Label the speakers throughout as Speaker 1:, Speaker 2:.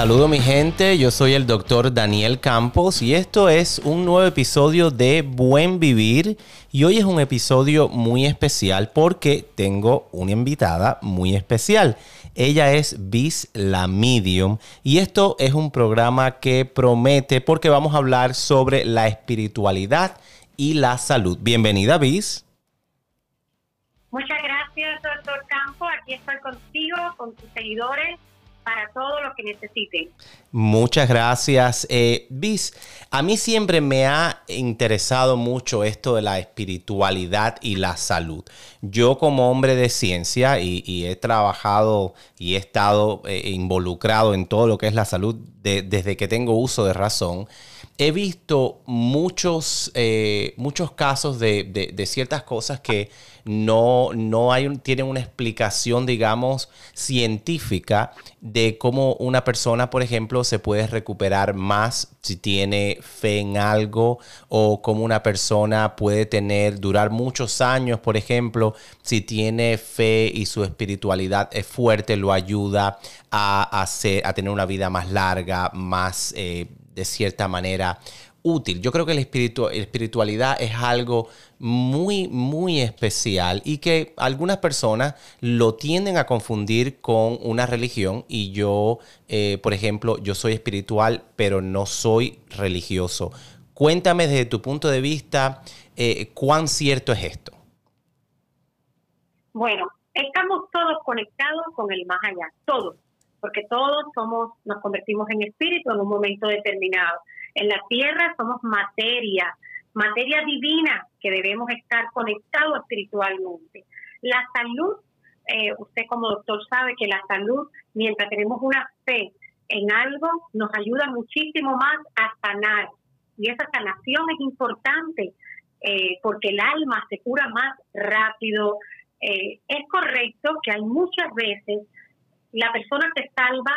Speaker 1: Saludo mi gente, yo soy el doctor Daniel Campos y esto es un nuevo episodio de Buen Vivir y hoy es un episodio muy especial porque tengo una invitada muy especial. Ella es Bis la Medium y esto es un programa que promete porque vamos a hablar sobre la espiritualidad y la salud. Bienvenida Bis.
Speaker 2: Muchas gracias, doctor Campos. Aquí estoy contigo, con tus seguidores para todo lo que necesiten.
Speaker 1: Muchas gracias. Eh, Bis, a mí siempre me ha interesado mucho esto de la espiritualidad y la salud. Yo como hombre de ciencia y, he trabajado y he estado eh, involucrado en todo lo que es la salud desde que tengo uso de razón, he visto muchos, eh, muchos casos de, ciertas cosas que no, no hay tienen una explicación, digamos, científica de cómo una persona, por ejemplo, se puede recuperar más si tiene fe en algo o cómo una persona puede tener, durar muchos años, por ejemplo, si tiene fe y su espiritualidad es fuerte, lo ayuda a, hacer, a tener una vida más larga, más... Eh, de cierta manera útil. Yo creo que la espiritualidad es algo muy, muy especial y que algunas personas lo tienden a confundir con una religión y yo, eh, por ejemplo, yo soy espiritual, pero no soy religioso. Cuéntame desde tu punto de vista eh, cuán cierto es esto.
Speaker 2: Bueno, estamos todos conectados con el más allá, todos porque todos somos, nos convertimos en espíritu en un momento determinado. En la tierra somos materia, materia divina que debemos estar conectados espiritualmente. La salud, eh, usted como doctor sabe que la salud, mientras tenemos una fe en algo, nos ayuda muchísimo más a sanar. Y esa sanación es importante eh, porque el alma se cura más rápido. Eh, es correcto que hay muchas veces la persona se salva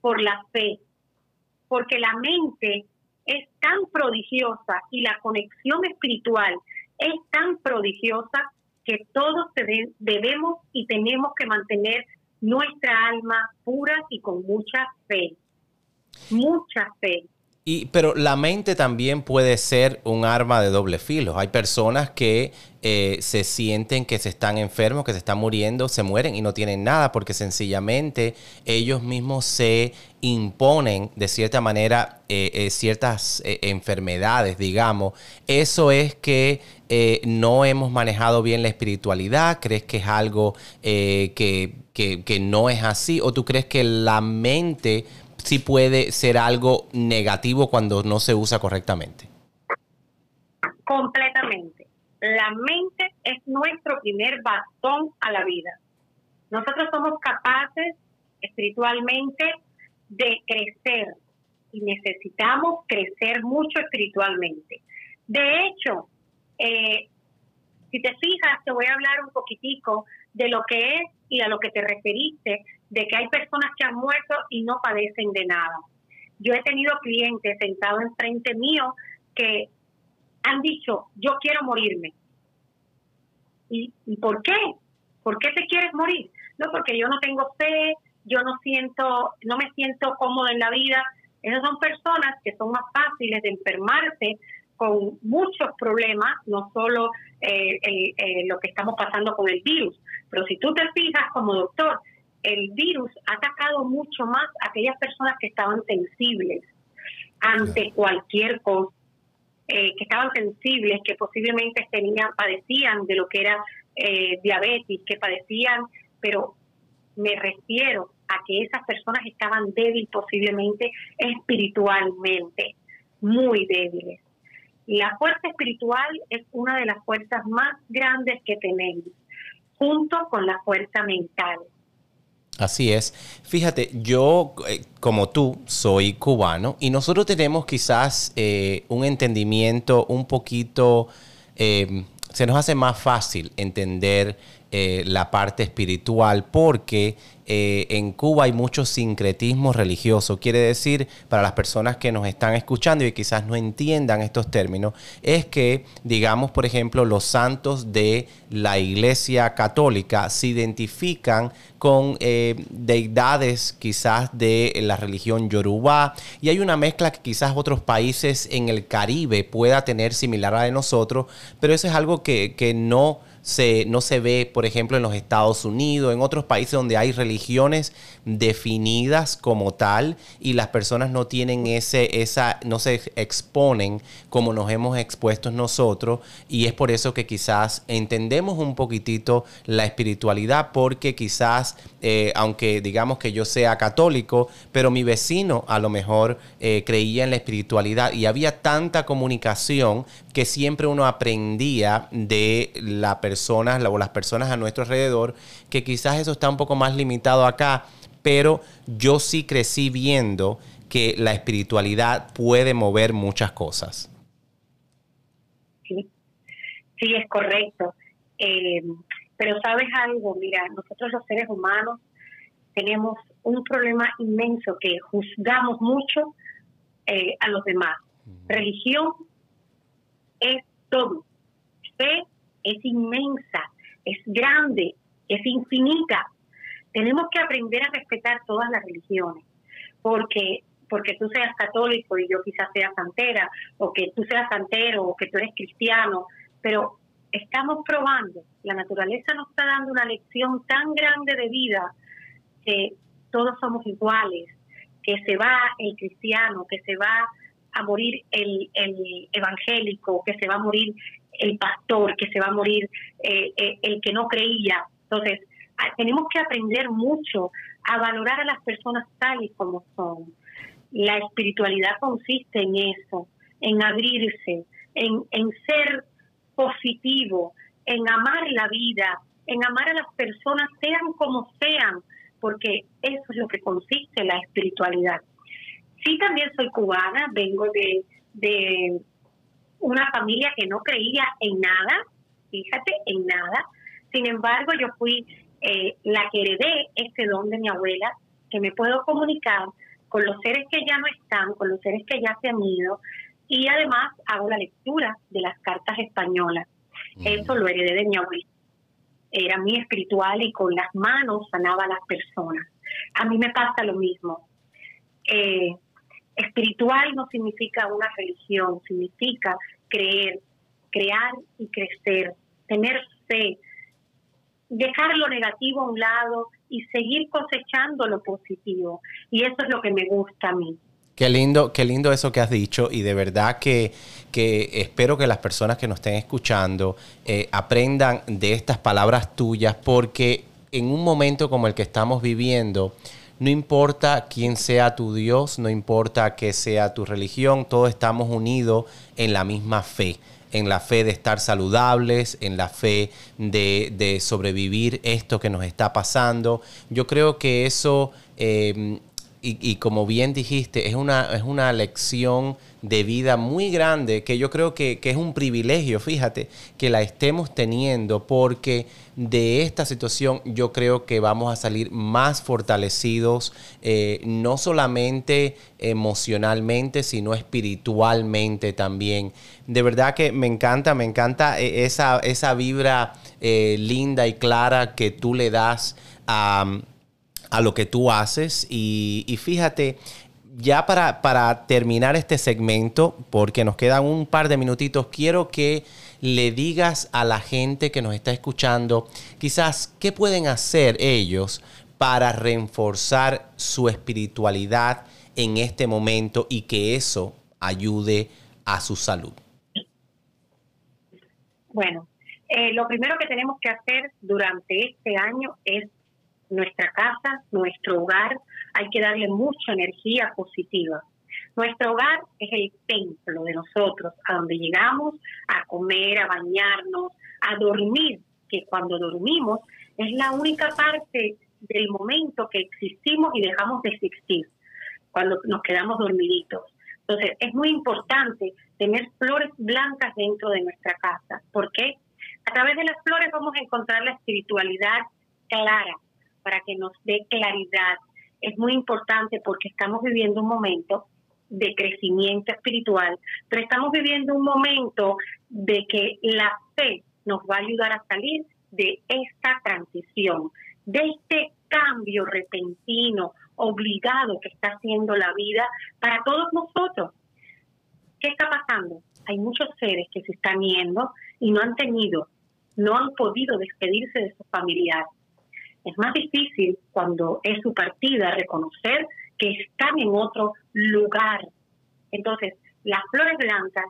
Speaker 2: por la fe, porque la mente es tan prodigiosa y la conexión espiritual es tan prodigiosa que todos debemos y tenemos que mantener nuestra alma pura y con mucha fe, mucha fe.
Speaker 1: Y, pero la mente también puede ser un arma de doble filo. Hay personas que eh, se sienten que se están enfermos, que se están muriendo, se mueren y no tienen nada porque sencillamente ellos mismos se imponen de cierta manera eh, eh, ciertas enfermedades, digamos. Eso es que no hemos manejado bien la espiritualidad. ¿Crees que es algo que, que no es así? ¿O tú crees que la mente sí puede ser algo negativo cuando no se usa correctamente.
Speaker 2: Completamente. La mente es nuestro primer bastón a la vida. Nosotros somos capaces espiritualmente de crecer y necesitamos crecer mucho espiritualmente. De hecho, eh, si te fijas, te voy a hablar un poquitico de lo que es y a lo que te referiste de que hay personas que han muerto y no padecen de nada. Yo he tenido clientes sentados enfrente mío que han dicho, yo quiero morirme. ¿Y, ¿Y por qué? ¿Por qué te quieres morir? No, porque yo no tengo fe, yo no siento, no me siento cómodo en la vida. Esas son personas que son más fáciles de enfermarse con muchos problemas, no solo eh, eh, lo que estamos pasando con el virus, pero si tú te fijas como doctor, el virus ha atacado mucho más a aquellas personas que estaban sensibles ante cualquier cosa, eh, que estaban sensibles, que posiblemente tenían, padecían de lo que era eh, diabetes, que padecían, pero me refiero a que esas personas estaban débiles posiblemente espiritualmente, muy débiles. La fuerza espiritual es una de las fuerzas más grandes que tenemos, junto con la fuerza mental.
Speaker 1: Así es. Fíjate, yo eh, como tú soy cubano y nosotros tenemos quizás eh, un entendimiento un poquito, eh, se nos hace más fácil entender eh, la parte espiritual porque eh, en Cuba hay mucho sincretismo religioso. Quiere decir, para las personas que nos están escuchando y quizás no entiendan estos términos, es que, digamos, por ejemplo, los santos de la Iglesia Católica se identifican con eh, deidades quizás de la religión yoruba y hay una mezcla que quizás otros países en el Caribe pueda tener similar a la de nosotros, pero eso es algo que, que no se, no se ve, por ejemplo, en los Estados Unidos, en otros países donde hay religiones definidas como tal y las personas no tienen ese, esa, no se exponen como nos hemos expuesto nosotros y es por eso que quizás entendemos un poquitito la espiritualidad porque quizás, eh, aunque digamos que yo sea católico, pero mi vecino a lo mejor eh, creía en la espiritualidad y había tanta comunicación que siempre uno aprendía de la persona personas o las personas a nuestro alrededor, que quizás eso está un poco más limitado acá, pero yo sí crecí viendo que la espiritualidad puede mover muchas cosas.
Speaker 2: Sí, sí, es correcto. Eh, pero sabes algo, mira, nosotros los seres humanos tenemos un problema inmenso que juzgamos mucho eh, a los demás. Religión es todo. Fe es inmensa, es grande, es infinita. Tenemos que aprender a respetar todas las religiones, porque porque tú seas católico y yo quizás sea santera, o que tú seas santero, o que tú eres cristiano, pero estamos probando, la naturaleza nos está dando una lección tan grande de vida que todos somos iguales, que se va el cristiano, que se va a morir el, el evangélico, que se va a morir el pastor, que se va a morir eh, eh, el que no creía. Entonces, tenemos que aprender mucho a valorar a las personas tal y como son. La espiritualidad consiste en eso, en abrirse, en, en ser positivo, en amar la vida, en amar a las personas sean como sean, porque eso es lo que consiste la espiritualidad. Sí, también soy cubana, vengo de, de una familia que no creía en nada, fíjate, en nada. Sin embargo, yo fui eh, la que heredé este don de mi abuela, que me puedo comunicar con los seres que ya no están, con los seres que ya se han ido, y además hago la lectura de las cartas españolas. Mm. Eso lo heredé de mi abuela. Era muy espiritual y con las manos sanaba a las personas. A mí me pasa lo mismo. Eh, Espiritual no significa una religión, significa creer, crear y crecer, tener fe, dejar lo negativo a un lado y seguir cosechando lo positivo. Y eso es lo que me gusta a mí.
Speaker 1: Qué lindo, qué lindo eso que has dicho y de verdad que, espero que las personas que nos estén escuchando eh, aprendan de estas palabras tuyas porque en un momento como el que estamos viviendo, no importa quién sea tu Dios, no importa qué sea tu religión, todos estamos unidos en la misma fe en la fe de estar saludables, en la fe de, sobrevivir esto que nos está pasando. Yo creo que eso, eh, y, como bien dijiste, es una, es una lección de vida muy grande que yo creo que, es un privilegio, fíjate, que la estemos teniendo porque de esta situación yo creo que vamos a salir más fortalecidos, eh, no solamente emocionalmente, sino espiritualmente también. De verdad que me encanta, me encanta eh, esa, esa vibra eh, linda y clara que tú le das a, lo que tú haces y, y fíjate, ya para, para terminar este segmento, porque nos quedan un par de minutitos, quiero que le digas a la gente que nos está escuchando, quizás, qué pueden hacer ellos para reforzar su espiritualidad en este momento y que eso ayude a su salud.
Speaker 2: Bueno, eh, lo primero que tenemos que hacer durante este año es nuestra casa, nuestro hogar, hay que darle mucha energía positiva. Nuestro hogar es el templo de nosotros, a donde llegamos a comer, a bañarnos, a dormir, que cuando dormimos es la única parte del momento que existimos y dejamos de existir, cuando nos quedamos dormiditos. Entonces, es muy importante tener flores blancas dentro de nuestra casa. ¿Por qué? A través de las flores vamos a encontrar la espiritualidad clara para que nos dé claridad. Es muy importante porque estamos viviendo un momento de crecimiento espiritual, pero estamos viviendo un momento de que la fe nos va a ayudar a salir de esta transición, de este cambio repentino, obligado que está haciendo la vida para todos nosotros. ¿Qué está pasando? Hay muchos seres que se están yendo y no han tenido, no han podido despedirse de sus familiares. Es más difícil cuando es su partida reconocer que están en otro lugar. Entonces, las flores blancas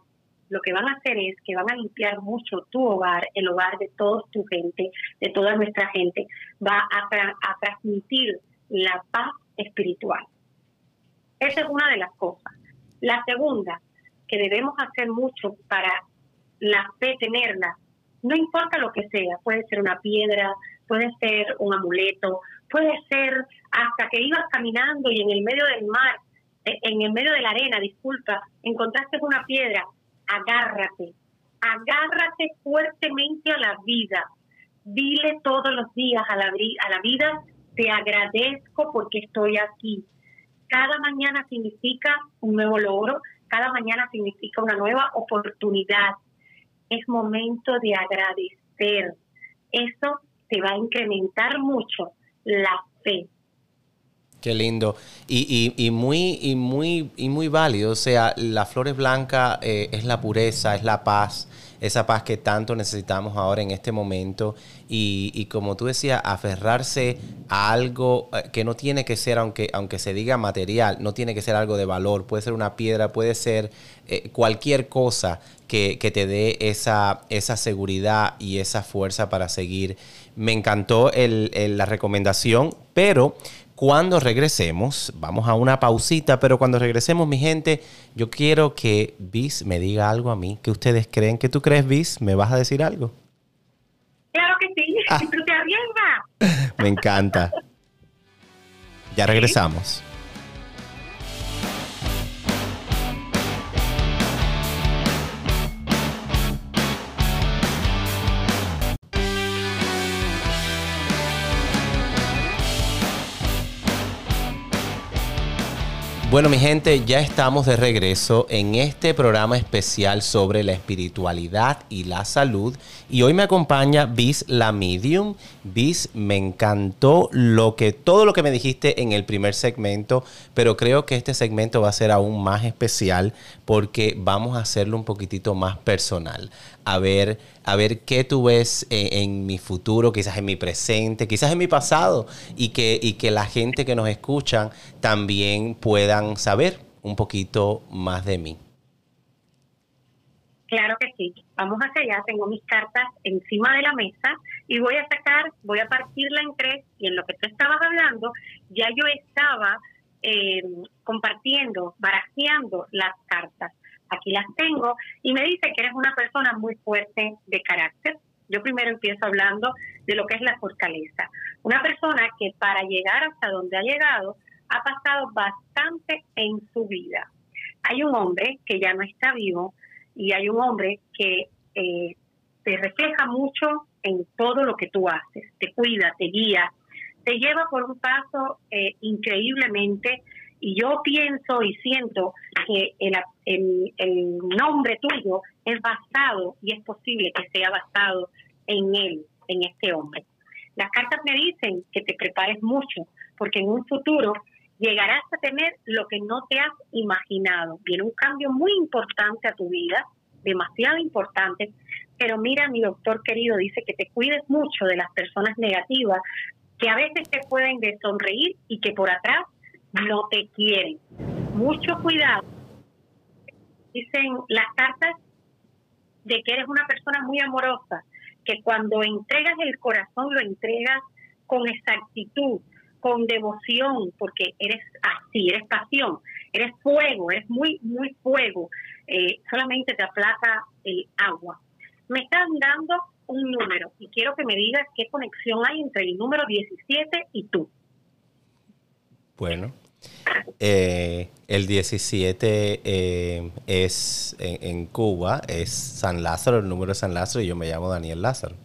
Speaker 2: lo que van a hacer es que van a limpiar mucho tu hogar, el hogar de toda tu gente, de toda nuestra gente, va a, a transmitir la paz espiritual. Esa es una de las cosas. La segunda, que debemos hacer mucho para la fe tenerla, no importa lo que sea, puede ser una piedra, puede ser un amuleto, puede ser hasta que ibas caminando y en el medio del mar, eh, en el medio de la arena, disculpa, encontraste una piedra, agárrate, agárrate fuertemente a la vida. Dile todos los días a la, a la vida, te agradezco porque estoy aquí. Cada mañana significa un nuevo logro, cada mañana significa una nueva oportunidad. Es momento de agradecer. Eso te va a incrementar mucho la fe.
Speaker 1: Qué lindo. Y, muy, y, muy, y muy válido. O sea, la flores blanca eh, es la pureza, es la paz, esa paz que tanto necesitamos ahora en este momento. Y, y como tú decías, aferrarse a algo eh, que no tiene que ser, aunque, aunque se diga material, no tiene que ser algo de valor. Puede ser una piedra, puede ser eh, cualquier cosa que, que, te dé esa, esa seguridad y esa fuerza para seguir. Me encantó el, la recomendación, pero cuando regresemos, vamos a una pausita, pero cuando regresemos, mi gente, yo quiero que Bis me diga algo a mí. ¿Qué ustedes creen? ¿Qué tú crees, Bis? ¿Me vas a decir algo?
Speaker 2: Claro que sí. Ah. Tú te
Speaker 1: me encanta. Ya regresamos. Bueno, mi gente, ya estamos de regreso en este programa especial sobre la espiritualidad y la salud. Y hoy me acompaña Bis la Medium. Bis, me encantó lo que, todo lo que me dijiste en el primer segmento, pero creo que este segmento va a ser aún más especial porque vamos a hacerlo un poquitito más personal. A ver, a ver qué tú ves en, mi futuro, quizás en mi presente, quizás en mi pasado, y que, y que la gente que nos escuchan también puedan saber un poquito más de mí.
Speaker 2: Claro que sí. Vamos hacia allá. Tengo mis cartas encima de la mesa y voy a sacar, voy a partirla en tres. Y en lo que tú estabas hablando, ya yo estaba eh, compartiendo, barajeando las cartas. Aquí las tengo y me dice que eres una persona muy fuerte de carácter. Yo primero empiezo hablando de lo que es la fortaleza. Una persona que para llegar hasta donde ha llegado ha pasado bastante en su vida. Hay un hombre que ya no está vivo, y hay un hombre que eh, te refleja mucho en todo lo que tú haces, te cuida, te guía, te lleva por un paso eh, increíblemente y yo pienso y siento que el, el, nombre tuyo es basado y es posible que sea basado en él, en este hombre. Las cartas me dicen que te prepares mucho porque en un futuro llegarás a tener lo que no te has imaginado. Viene un cambio muy importante a tu vida, demasiado importante, pero mira, mi doctor querido dice que te cuides mucho de las personas negativas que a veces te pueden de sonreír y que por atrás no te quieren. Mucho cuidado. Dicen las cartas de que eres una persona muy amorosa, que cuando entregas el corazón lo entregas con exactitud, con devoción, porque eres así, eres pasión, eres fuego, eres muy, muy fuego. Eh, solamente te aplaca el agua. Me están dando un número y quiero que me digas qué conexión hay entre el número 17 y tú.
Speaker 1: Bueno, Eh, el 17 eh, es en, Cuba, es San Lázaro, el número de San Lázaro, y yo me llamo Daniel Lázaro.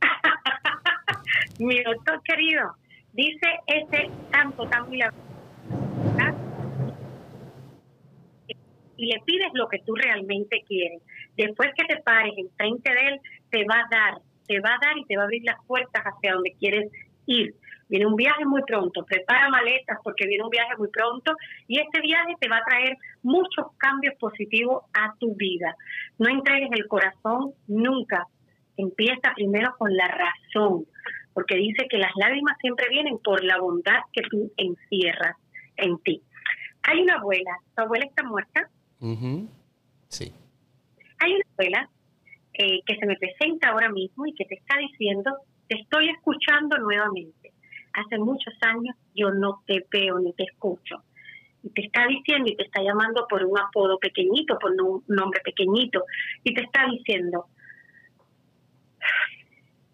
Speaker 2: Mi doctor querido, dice ese tanto tan y le pides lo que tú realmente quieres. Después que te pares enfrente de él, te va a dar, te va a dar y te va a abrir las puertas hacia donde quieres ir. Viene un viaje muy pronto, prepara maletas porque viene un viaje muy pronto y este viaje te va a traer muchos cambios positivos a tu vida. No entregues el corazón nunca. Empieza primero con la razón, porque dice que las lágrimas siempre vienen por la bondad que tú encierras en ti. Hay una abuela, tu abuela está muerta.
Speaker 1: Sí.
Speaker 2: Hay una abuela eh, que se me presenta ahora mismo y que te está diciendo, te estoy escuchando nuevamente. Hace muchos años yo no te veo ni te escucho. Y te está diciendo y te está llamando por un apodo pequeñito, por un nombre pequeñito. Y te está diciendo,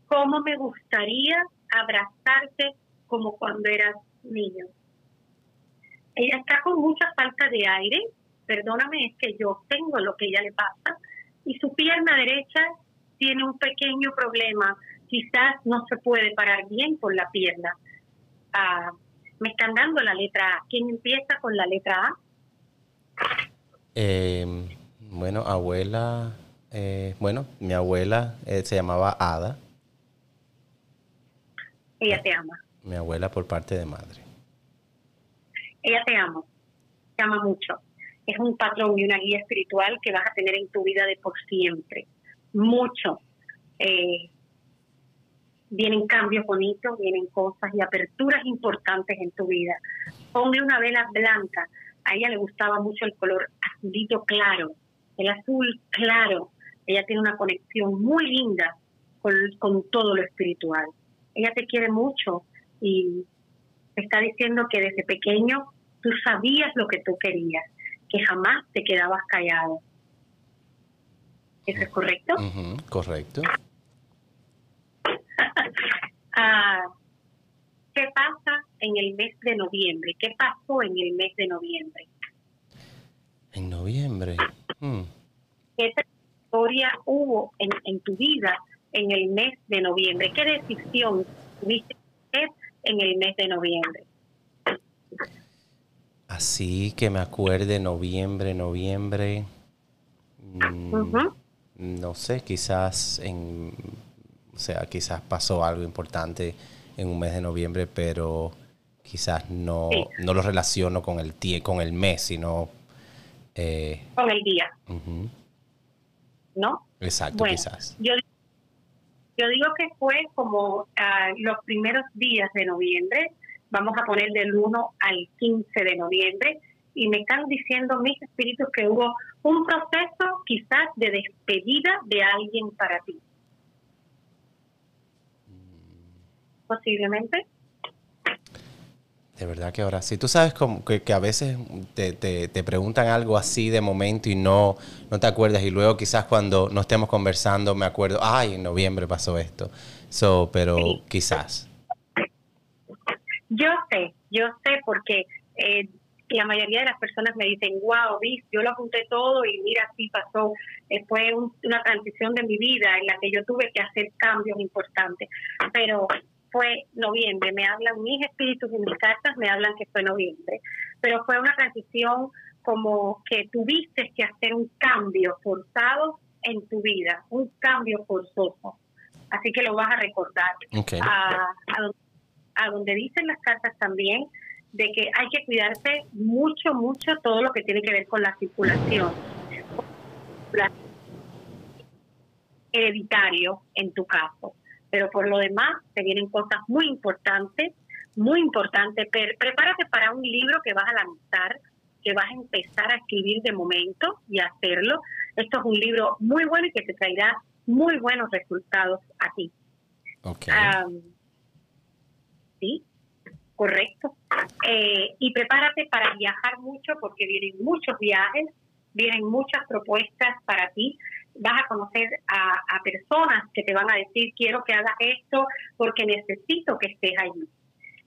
Speaker 2: ¿cómo me gustaría abrazarte como cuando eras niño? Ella está con mucha falta de aire, perdóname, es que yo tengo lo que ella le pasa, y su pierna derecha tiene un pequeño problema, quizás no se puede parar bien con la pierna. Ah, me están dando la letra A. ¿Quién empieza con la letra A?
Speaker 1: Em, bueno, abuela, eh, bueno, mi abuela eh, se llamaba Ada.
Speaker 2: Ella te ama.
Speaker 1: Mi abuela por parte de madre.
Speaker 2: Ella te ama, te ama mucho. Es un patrón y una guía espiritual que vas a tener en tu vida de por siempre. Mucho. Eh, vienen cambios bonitos, vienen cosas y aperturas importantes en tu vida. Ponle una vela blanca. A ella le gustaba mucho el color azulito claro, el azul claro. Ella tiene una conexión muy linda con, con todo lo espiritual. Ella te quiere mucho y te está diciendo que desde pequeño tú sabías lo que tú querías, que jamás te quedabas callado. ¿Eso es correcto?
Speaker 1: correcto.
Speaker 2: Ah, ¿Qué pasa en el mes de noviembre? ¿Qué pasó en el mes de noviembre?
Speaker 1: En noviembre. Hmm.
Speaker 2: ¿Qué historia hubo en, en tu vida en el mes de noviembre? ¿Qué decisión tuviste en el mes de noviembre?
Speaker 1: Así que me acuerde, noviembre, noviembre. Mm, no sé, quizás en. O sea, quizás pasó algo importante en un mes de noviembre, pero quizás no, no lo relaciono con el, con el mes, sino.
Speaker 2: Eh, con el día. ¿No?
Speaker 1: Exacto, quizás.
Speaker 2: Yo, yo digo que fue como ah, los primeros días de noviembre vamos a poner del 1 al 15 de noviembre, y me están diciendo mis espíritus que hubo un proceso quizás de despedida de alguien para ti. Posiblemente.
Speaker 1: De verdad que ahora sí. Tú sabes como que, a veces te, te, preguntan algo así de momento y no, no te acuerdas y luego quizás cuando no estemos conversando me acuerdo, ay, en noviembre pasó esto. So, pero quizás.
Speaker 2: Yo sé, yo sé porque eh, la mayoría de las personas me dicen, wow, yo lo apunté todo y mira, así pasó. Eh, fue una transición de mi vida en la que yo tuve que hacer cambios importantes, pero fue noviembre, me hablan mis espíritus y mis cartas, me hablan que fue noviembre, pero fue una transición como que tuviste que hacer un cambio forzado en tu vida, un cambio forzoso. Así que lo vas a recordar. A, a a donde dicen las cartas también de que hay que cuidarse mucho, mucho todo lo que tiene que ver con la circulación. Hereditario en tu caso. Pero por lo demás, te vienen cosas muy importantes, muy importantes. prepárate para un libro que vas a lanzar, que vas a empezar a escribir de momento y hacerlo. Esto es un libro muy bueno y que te traerá muy buenos resultados a ti.
Speaker 1: Okay.
Speaker 2: ¿Sí? Correcto. Eh, y prepárate para viajar mucho porque vienen muchos viajes, vienen muchas propuestas para ti. Vas a conocer a, personas que te van a decir, quiero que hagas esto porque necesito que estés allí.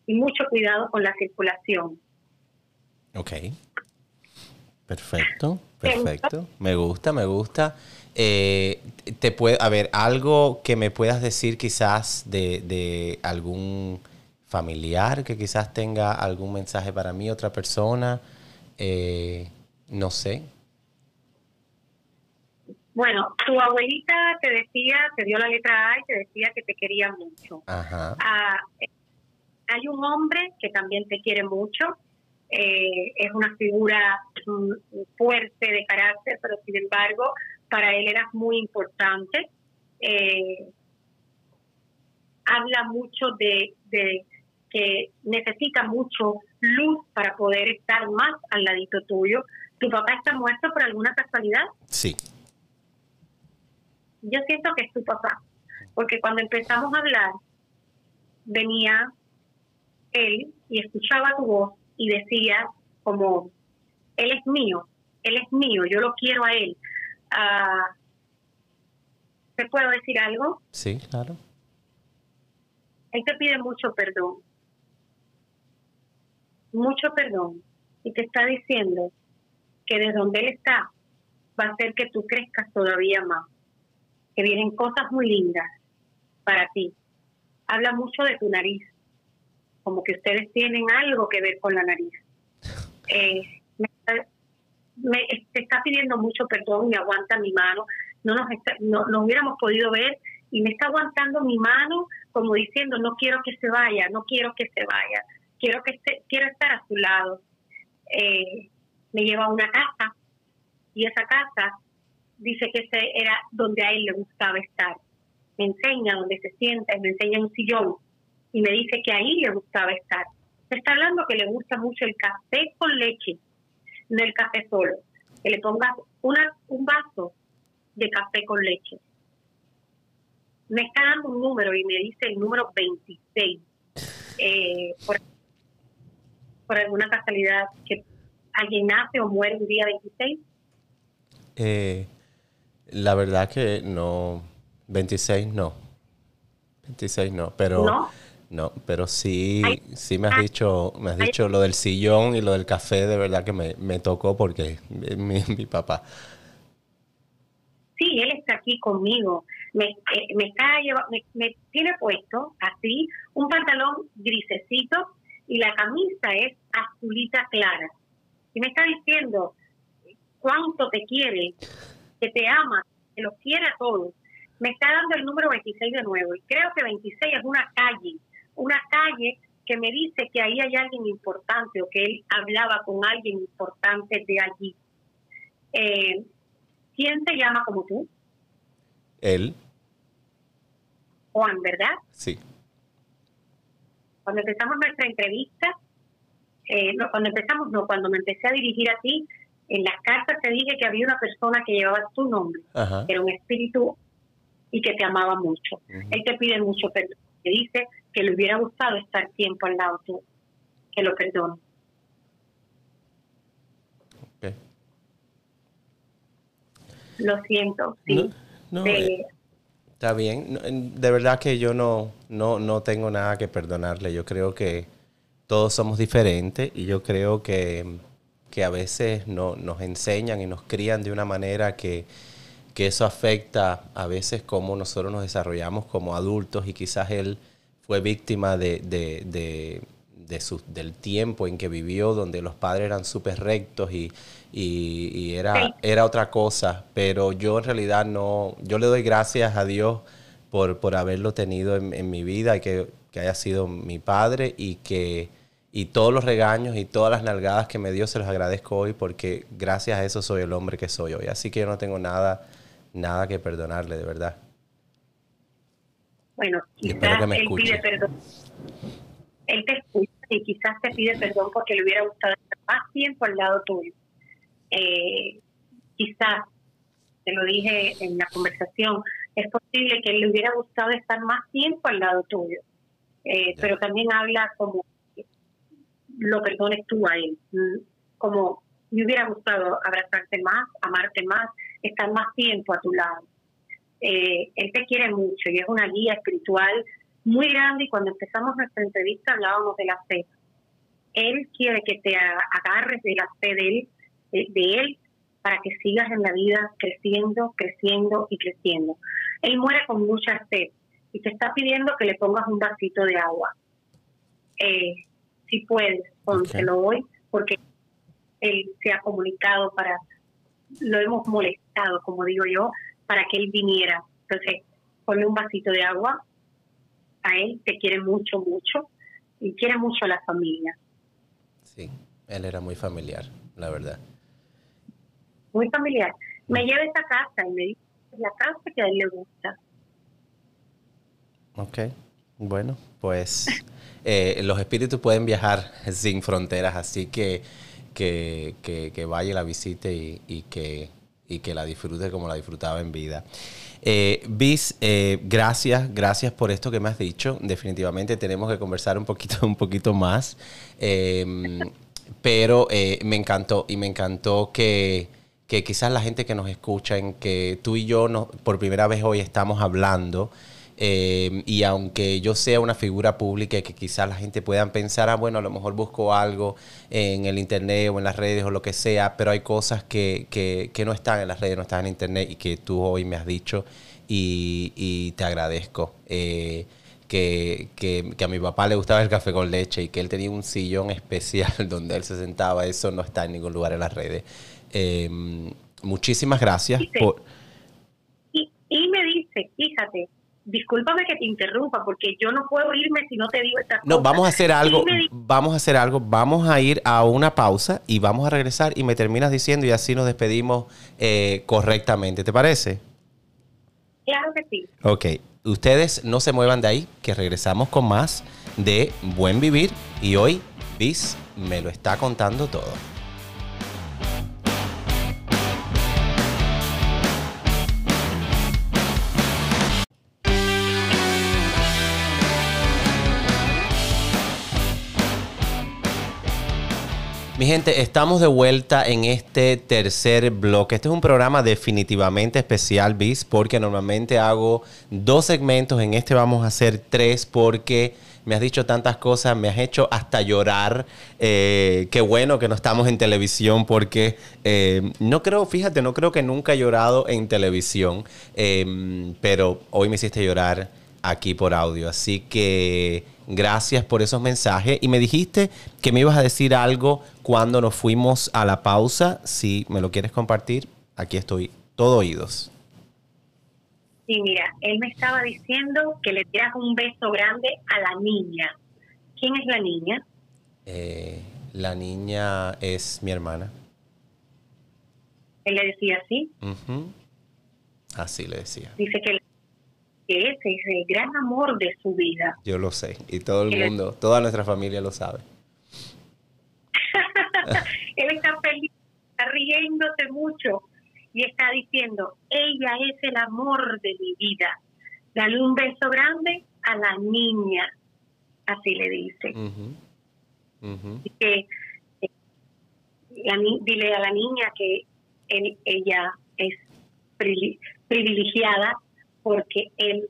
Speaker 2: Y mucho cuidado con la circulación.
Speaker 1: Ok. Perfecto, perfecto. Me gusta, me gusta. Eh, te puede, a ver, algo que me puedas decir quizás de, de, algún familiar que quizás tenga algún mensaje para mí, otra persona, eh, no sé.
Speaker 2: Bueno, tu abuelita te decía, te dio la letra A y te decía que te quería mucho.
Speaker 1: Ajá.
Speaker 2: Ah, hay un hombre que también te quiere mucho, eh, es una figura fuerte de carácter, pero sin embargo, para él eras muy importante. Eh, habla mucho de, que necesita mucho luz para poder estar más al ladito tuyo. ¿Tu papá está muerto por alguna casualidad?
Speaker 1: Sí.
Speaker 2: Yo siento que es tu papá, porque cuando empezamos a hablar, venía él y escuchaba tu voz y decía como, él es mío, él es mío, yo lo quiero a él. Uh, ¿Te puedo decir algo?
Speaker 1: Sí, claro.
Speaker 2: Él te pide mucho perdón, mucho perdón, y te está diciendo que de donde él está va a hacer que tú crezcas todavía más, que vienen cosas muy lindas para ti. Habla mucho de tu nariz, como que ustedes tienen algo que ver con la nariz. Eh, me, está pidiendo mucho perdón y aguanta mi mano. No nos, no, hubiéramos podido ver y me está aguantando mi mano como diciendo no quiero que se vaya, no quiero que se vaya, quiero que esté, quiero estar a su lado. Eh, me lleva a una casa y esa casa dice que ese era donde a él le gustaba estar. Me enseña donde se sienta, me enseña un sillón y me dice que ahí le gustaba estar. Se está hablando que le gusta mucho el café con leche, no el café solo. Que le pongas una, un vaso de café con leche. Me está dando un número y me dice el número 26. Eh, por, por alguna casualidad que alguien nace o muere un día 26.
Speaker 1: Eh, la verdad que no, 26 no. 26 no, pero... ¿No? No, pero sí, sí me has dicho, me has dicho lo del sillón y lo del café, de verdad que me, me tocó porque mi, mi papá.
Speaker 2: Sí, él está aquí conmigo. Me, eh, me está me, me, tiene puesto así un pantalón grisecito y la camisa es azulita clara. Y me está diciendo cuánto te quiere, que te ama, que los quiere a todos. Me está dando el número 26 de nuevo y creo que 26 es una calle una calle que me dice que ahí hay alguien importante o que él hablaba con alguien importante de allí. Eh, ¿Quién te llama como tú?
Speaker 1: Él.
Speaker 2: Juan, ¿verdad?
Speaker 1: Sí.
Speaker 2: Cuando empezamos nuestra entrevista, eh, no, cuando empezamos, no, cuando me empecé a dirigir a ti, en las cartas te dije que había una persona que llevaba tu nombre, que era un espíritu y que te amaba mucho. Él te pide mucho perdón. Te dice que le hubiera gustado estar tiempo al lado tuyo, que lo perdone. Lo siento, sí.
Speaker 1: Eh, está bien. De verdad que yo no, no, no tengo nada que perdonarle. Yo creo que todos somos diferentes y yo creo que, que a veces no, nos enseñan y nos crían de una manera que, que eso afecta a veces cómo nosotros nos desarrollamos como adultos y quizás él fue víctima de, de, de, su, del tiempo en que vivió, donde los padres eran súper rectos y, y, era, era otra cosa. Pero yo en realidad no, yo le doy gracias a Dios por, por haberlo tenido en, mi vida y que, que, haya sido mi padre y que y todos los regaños y todas las nalgadas que me dio se los agradezco hoy porque gracias a eso soy el hombre que soy hoy. Así que yo no tengo nada, nada que perdonarle, de verdad.
Speaker 2: Bueno, quizás él pide perdón. Él te escucha y quizás te pide perdón porque le hubiera gustado estar más tiempo al lado tuyo. Eh, quizás, te lo dije en la conversación, es posible que le hubiera gustado estar más tiempo al lado tuyo. Eh, pero también habla como lo perdones tú a él. Mm, como me hubiera gustado abrazarte más, amarte más, estar más tiempo a tu lado eh, él te quiere mucho y es una guía espiritual muy grande y cuando empezamos nuestra entrevista hablábamos de la fe. Él quiere que te agarres de la fe de Él, de, Él para que sigas en la vida creciendo, creciendo y creciendo. Él muere con mucha sed y te está pidiendo que le pongas un vasito de agua. Eh, si puedes, pónselo hoy, porque él se ha comunicado para, lo hemos molestado, como digo yo, para que él viniera. Entonces, ponle un vasito de agua a él, te quiere mucho, mucho, y quiere mucho a la familia.
Speaker 1: Sí, él era muy familiar, la verdad.
Speaker 2: Muy familiar. Me lleva a esa casa y me dice la casa que a él le gusta.
Speaker 1: Ok, bueno, pues eh, los espíritus pueden viajar sin fronteras, así que que, que, vaya la visite y, que, y que la disfrute como la disfrutaba en vida. Eh, Bis, eh, gracias, gracias por esto que me has dicho. Definitivamente tenemos que conversar un poquito, un poquito más. Em, pero eh, me encantó y me encantó que, que, quizás la gente que nos escucha, en que tú y yo no, por primera vez hoy estamos hablando eh, y aunque yo sea una figura pública y que quizás la gente pueda pensar, ah, bueno, a lo mejor busco algo en el internet o en las redes o lo que sea, pero hay cosas que, que, no están en las redes, no están en internet y que tú hoy me has dicho y, te agradezco. Eh, que, que, a mi papá le gustaba el café con leche y que él tenía un sillón especial donde él se sentaba, eso no está en ningún lugar en las redes. Eh, muchísimas gracias. por...
Speaker 2: y, y me dice, fíjate, discúlpame que te interrumpa, porque yo no puedo irme si no te digo esta
Speaker 1: No, vamos a hacer algo, vamos a hacer algo, vamos a ir a una pausa y vamos a regresar y me terminas diciendo y así nos despedimos eh, correctamente, ¿te parece?
Speaker 2: Claro que sí.
Speaker 1: Ok, ustedes no se muevan de ahí, que regresamos con más de Buen Vivir y hoy Bis me lo está contando todo. Mi gente, estamos de vuelta en este tercer bloque. Este es un programa definitivamente especial, Bis, porque normalmente hago dos segmentos. En este vamos a hacer tres porque me has dicho tantas cosas, me has hecho hasta llorar. Eh, qué bueno que no estamos en televisión porque eh, no creo, fíjate, no creo que nunca he llorado en televisión, em, pero hoy me hiciste llorar aquí por audio. Así que gracias por esos mensajes. Y me dijiste que me ibas a decir algo cuando nos fuimos a la pausa. Si me lo quieres compartir, aquí estoy, todo oídos.
Speaker 2: Sí, mira, él me estaba diciendo que le dieras un beso grande a la niña. ¿Quién es la niña?
Speaker 1: Eh, la niña es mi hermana.
Speaker 2: Él le decía así.
Speaker 1: Así le decía.
Speaker 2: Dice que ese es el gran amor de su vida.
Speaker 1: Yo lo sé, y todo el mundo, toda nuestra familia lo sabe.
Speaker 2: Él está feliz, está riéndose mucho y está diciendo, ella es el amor de mi vida. Dale un beso grande a la niña, así le dice. que, eh, dile a la niña que ella es privilegiada porque Él,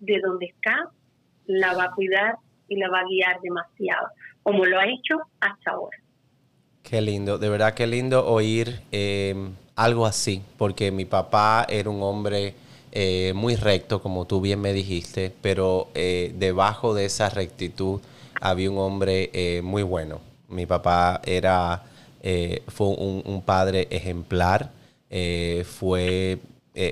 Speaker 2: de donde está, la va a cuidar y la va a guiar demasiado, como lo ha hecho hasta ahora.
Speaker 1: Qué lindo, de verdad qué lindo oír eh, algo así, porque mi papá era un hombre eh, muy recto, como tú bien me dijiste, pero eh, debajo de esa rectitud había un hombre muy bueno. Mi papá era, fue un, un, padre ejemplar, fue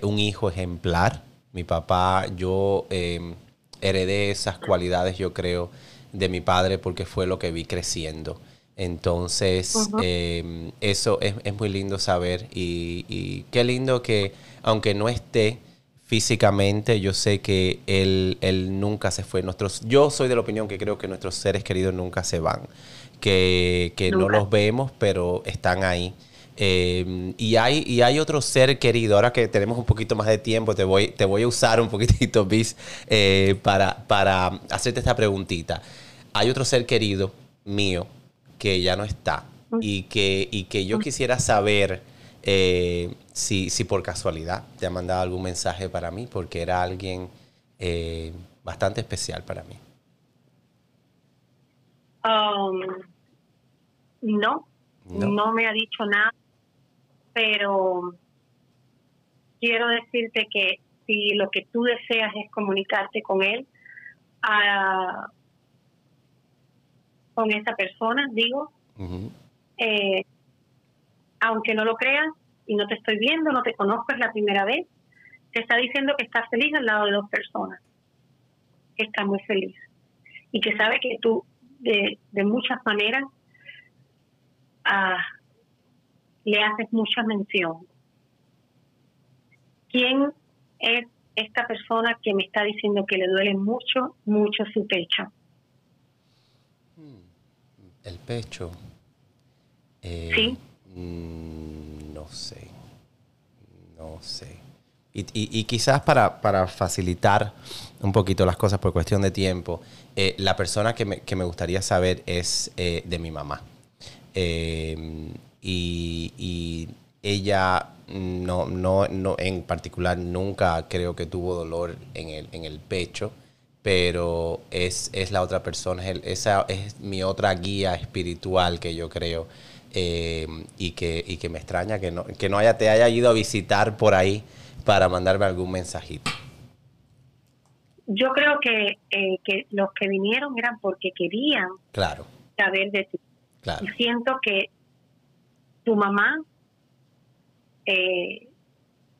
Speaker 1: un hijo ejemplar, mi papá, yo em, heredé esas cualidades, yo creo, de mi padre porque fue lo que vi creciendo. Entonces, em, eso es, muy lindo saber y, qué lindo que, aunque no esté físicamente, yo sé que él, él nunca se fue. Nuestros, yo soy de la opinión que creo que nuestros seres queridos nunca se van, que, que no los vemos, pero están ahí. Eh, y, hay, y hay otro ser querido, ahora que tenemos un poquito más de tiempo, te voy, te voy a usar un poquitito, Bis, eh, para, para hacerte esta preguntita. Hay otro ser querido mío que ya no está y que, y que yo quisiera saber eh, si, si por casualidad te ha mandado algún mensaje para mí, porque era alguien bastante especial para mí.
Speaker 2: Um, no, no, me ha dicho nada, pero quiero decirte que si lo que tú deseas es comunicarte con él, ah, con esa persona, digo, eh, aunque no lo creas y no te estoy viendo, no te conozco, es la primera vez, te está diciendo que está feliz al lado de dos personas, que está muy feliz. Y que sabe que tú de, de muchas maneras ah, le haces mucha mención. ¿Quién es esta persona que me está diciendo que le duele mucho, mucho su pecho?
Speaker 1: El pecho.
Speaker 2: Eh, sí.
Speaker 1: Mm, no sé. No sé. Y, quizás para, para, facilitar un poquito las cosas por cuestión de tiempo, eh, la persona que me, que me, gustaría saber es eh, de mi mamá. Y, y, ella no, no, no, en particular nunca creo que tuvo dolor en el, en el pecho pero es, es la otra persona, es esa es mi otra guía espiritual que yo creo eh, y, que, y que me extraña que no, que no haya, te haya ido a visitar por ahí para mandarme algún mensajito.
Speaker 2: Yo creo que, eh, que los que vinieron eran porque querían
Speaker 1: claro.
Speaker 2: saber de ti. Y siento que tu mamá, eh,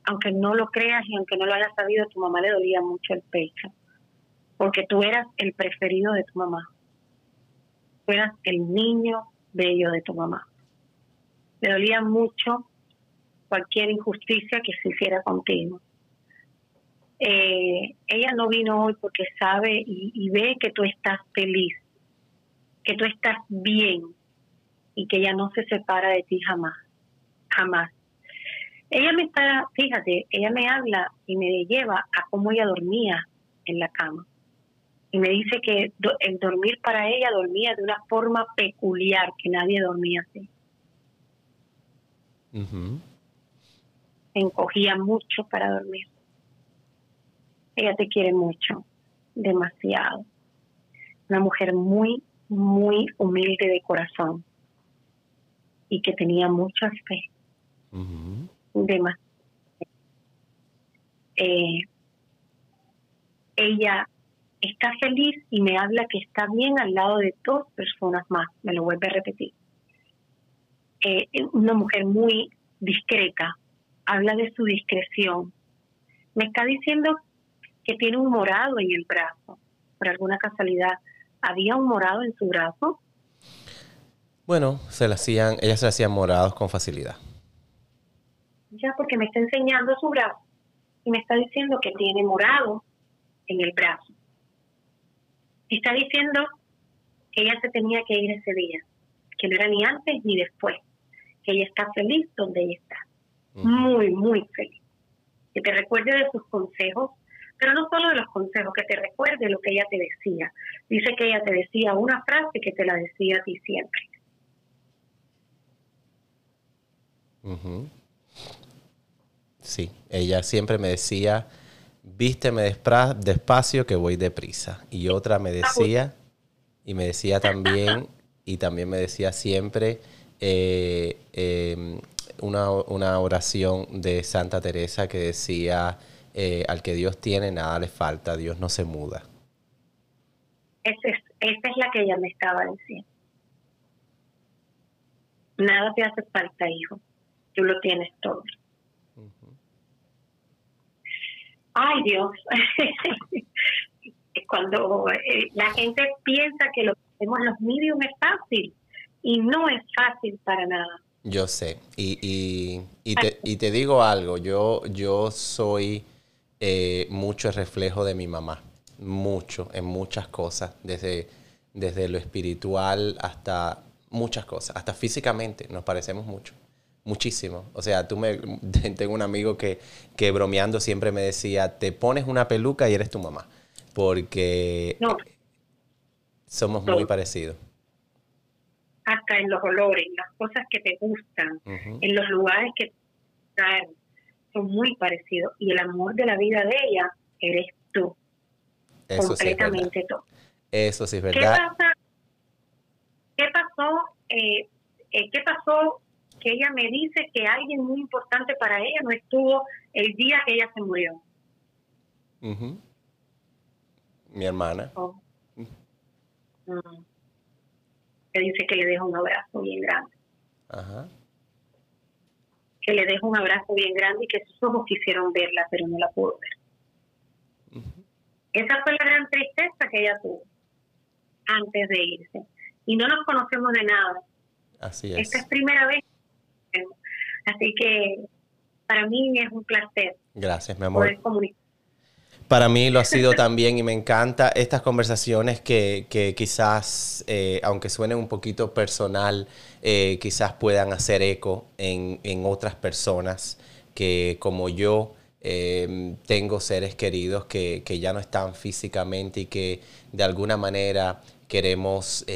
Speaker 2: aunque no lo creas y aunque no lo hayas sabido, tu mamá le dolía mucho el pecho porque tú eras el preferido de tu mamá. Tú eras el niño bello de tu mamá. Le dolía mucho cualquier injusticia que se hiciera contigo. Eh, ella no vino hoy porque sabe y, ve que tú estás feliz, que tú estás bien y que ella no se separa de ti jamás, jamás. Ella me está, fíjate, ella me habla y me lleva a cómo ella dormía en la cama y me dice que el dormir para ella dormía de una forma peculiar, que nadie dormía así. encogía mucho para dormir. Ella te quiere mucho, demasiado. Una mujer muy, muy humilde de corazón y que tenía mucha fe. Eh, ella está feliz y me habla que está bien al lado de dos personas más, me lo vuelve a repetir. Eh, una mujer muy discreta, habla de su discreción. Me está diciendo que tiene un morado en el brazo, por alguna casualidad. ¿Había un morado en su brazo?
Speaker 1: Bueno, se le hacían, ellas se le hacían morados con facilidad.
Speaker 2: Ya, porque me está enseñando su brazo y me está diciendo que tiene morado en el brazo está diciendo que ella se tenía que ir ese día, que no era ni antes ni después, que ella está feliz donde ella está, muy, muy feliz. Que te recuerde de sus consejos, pero no solo de los consejos, que te recuerde lo que ella te decía. Dice que ella te decía una frase que te la decía a ti siempre.
Speaker 1: Sí, ella siempre me decía vísteme despacio que voy deprisa. Y otra me decía, y me decía también, y también me decía siempre eh, em, una, oración de Santa Teresa que decía, eh, al que Dios tiene nada le falta, Dios no se muda.
Speaker 2: Esa es, esa es la que ella me estaba diciendo. Nada te hace falta, hijo. Tú lo tienes todo. ay Dios, cuando eh, la gente piensa que lo que hacemos los medios es fácil y no es fácil para nada.
Speaker 1: Yo sé, y, y, y, te, y te, digo algo, yo, yo soy eh, mucho reflejo de mi mamá, mucho, en muchas cosas, desde, desde lo espiritual hasta muchas cosas, hasta físicamente, nos parecemos mucho muchísimo. O sea, tú me, tengo un amigo que, que bromeando siempre me decía, te pones una peluca y eres tu mamá, porque somos muy parecidos.
Speaker 2: Hasta en los olores, las cosas que te gustan, en los lugares que traen, son muy parecidos. Y el amor de la vida de ella eres tú. Eso completamente
Speaker 1: sí todo. Eso sí es verdad.
Speaker 2: ¿Qué, pasa? ¿Qué pasó? Eh, eh, ¿qué pasó? Que ella me dice que alguien muy importante para ella no estuvo el día que ella se murió.
Speaker 1: Mi hermana.
Speaker 2: Oh. Que dice que le dejo un abrazo bien grande. Ajá. Que le dejo un abrazo bien grande y que sus ojos quisieron verla, pero no la pudo ver. Esa fue la gran tristeza que ella tuvo antes de irse. Y no nos conocemos de nada.
Speaker 1: Así es.
Speaker 2: Esta es primera vez. Así que para mí es un placer.
Speaker 1: Gracias, mi amor. Para mí lo ha sido también y me encanta estas conversaciones que, que quizás, eh, aunque suenen un poquito personal, eh, quizás puedan hacer eco en, en, otras personas que como yo eh, tengo seres queridos que, que, ya no están físicamente y que de alguna manera queremos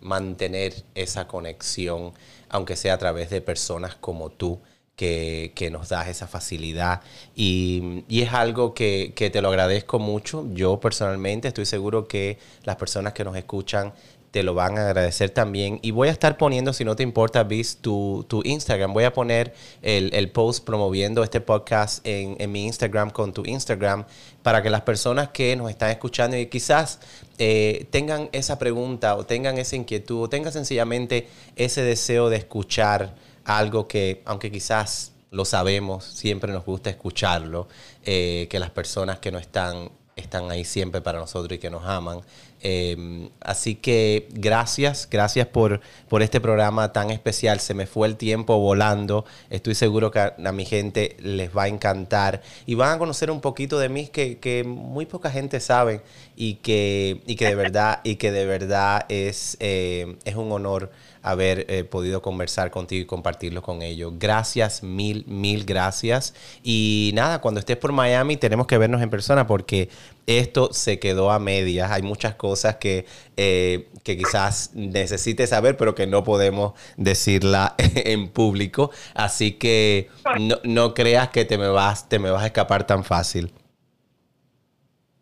Speaker 1: mantener esa conexión, aunque sea a través de personas como tú que, nos das esa facilidad. Y, es algo que, te lo agradezco mucho. Yo personalmente estoy seguro que las personas que nos escuchan te lo van a agradecer también. Y voy a estar poniendo, si no te importa, Viz, tu, tu Instagram. Voy a poner el, post promoviendo este podcast en, mi Instagram con tu Instagram para que las personas que nos están escuchando y quizás eh, tengan esa pregunta o tengan esa inquietud o tengan sencillamente ese deseo de escuchar algo que, aunque quizás lo sabemos, siempre nos gusta escucharlo, eh, que las personas que no están están ahí siempre para nosotros y que nos aman. Eh, así que gracias, gracias por, por este programa tan especial. Se me fue el tiempo volando. Estoy seguro que a, mi gente les va a encantar y van a conocer un poquito de mí que, muy poca gente sabe y que, y que de verdad, y que de verdad es, eh, es un honor haber eh, podido conversar contigo y compartirlo con ellos. Gracias, mil, mil gracias. Y nada, cuando estés por Miami tenemos que vernos en persona porque esto se quedó a medias. Hay muchas cosas que, eh, que quizás necesites saber, pero que no podemos decirla en público. Así que no, no creas que te me, vas, te me vas a escapar tan fácil.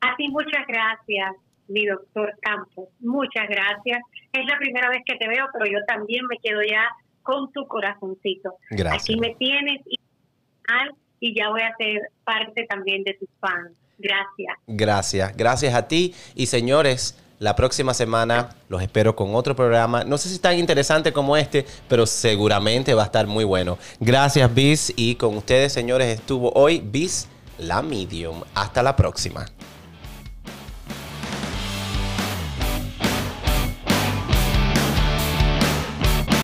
Speaker 2: A ti muchas gracias mi doctor Campos. Muchas gracias. Es la primera vez que te veo, pero yo también me quedo ya con tu corazoncito.
Speaker 1: Gracias.
Speaker 2: Aquí me tienes y, y ya voy a ser parte también de tus fans. Gracias.
Speaker 1: Gracias. Gracias a ti. Y señores, la próxima semana los espero con otro programa. No sé si tan interesante como este, pero seguramente va a estar muy bueno. Gracias, Bis. Y con ustedes, señores, estuvo hoy Bis, la Medium. Hasta la próxima.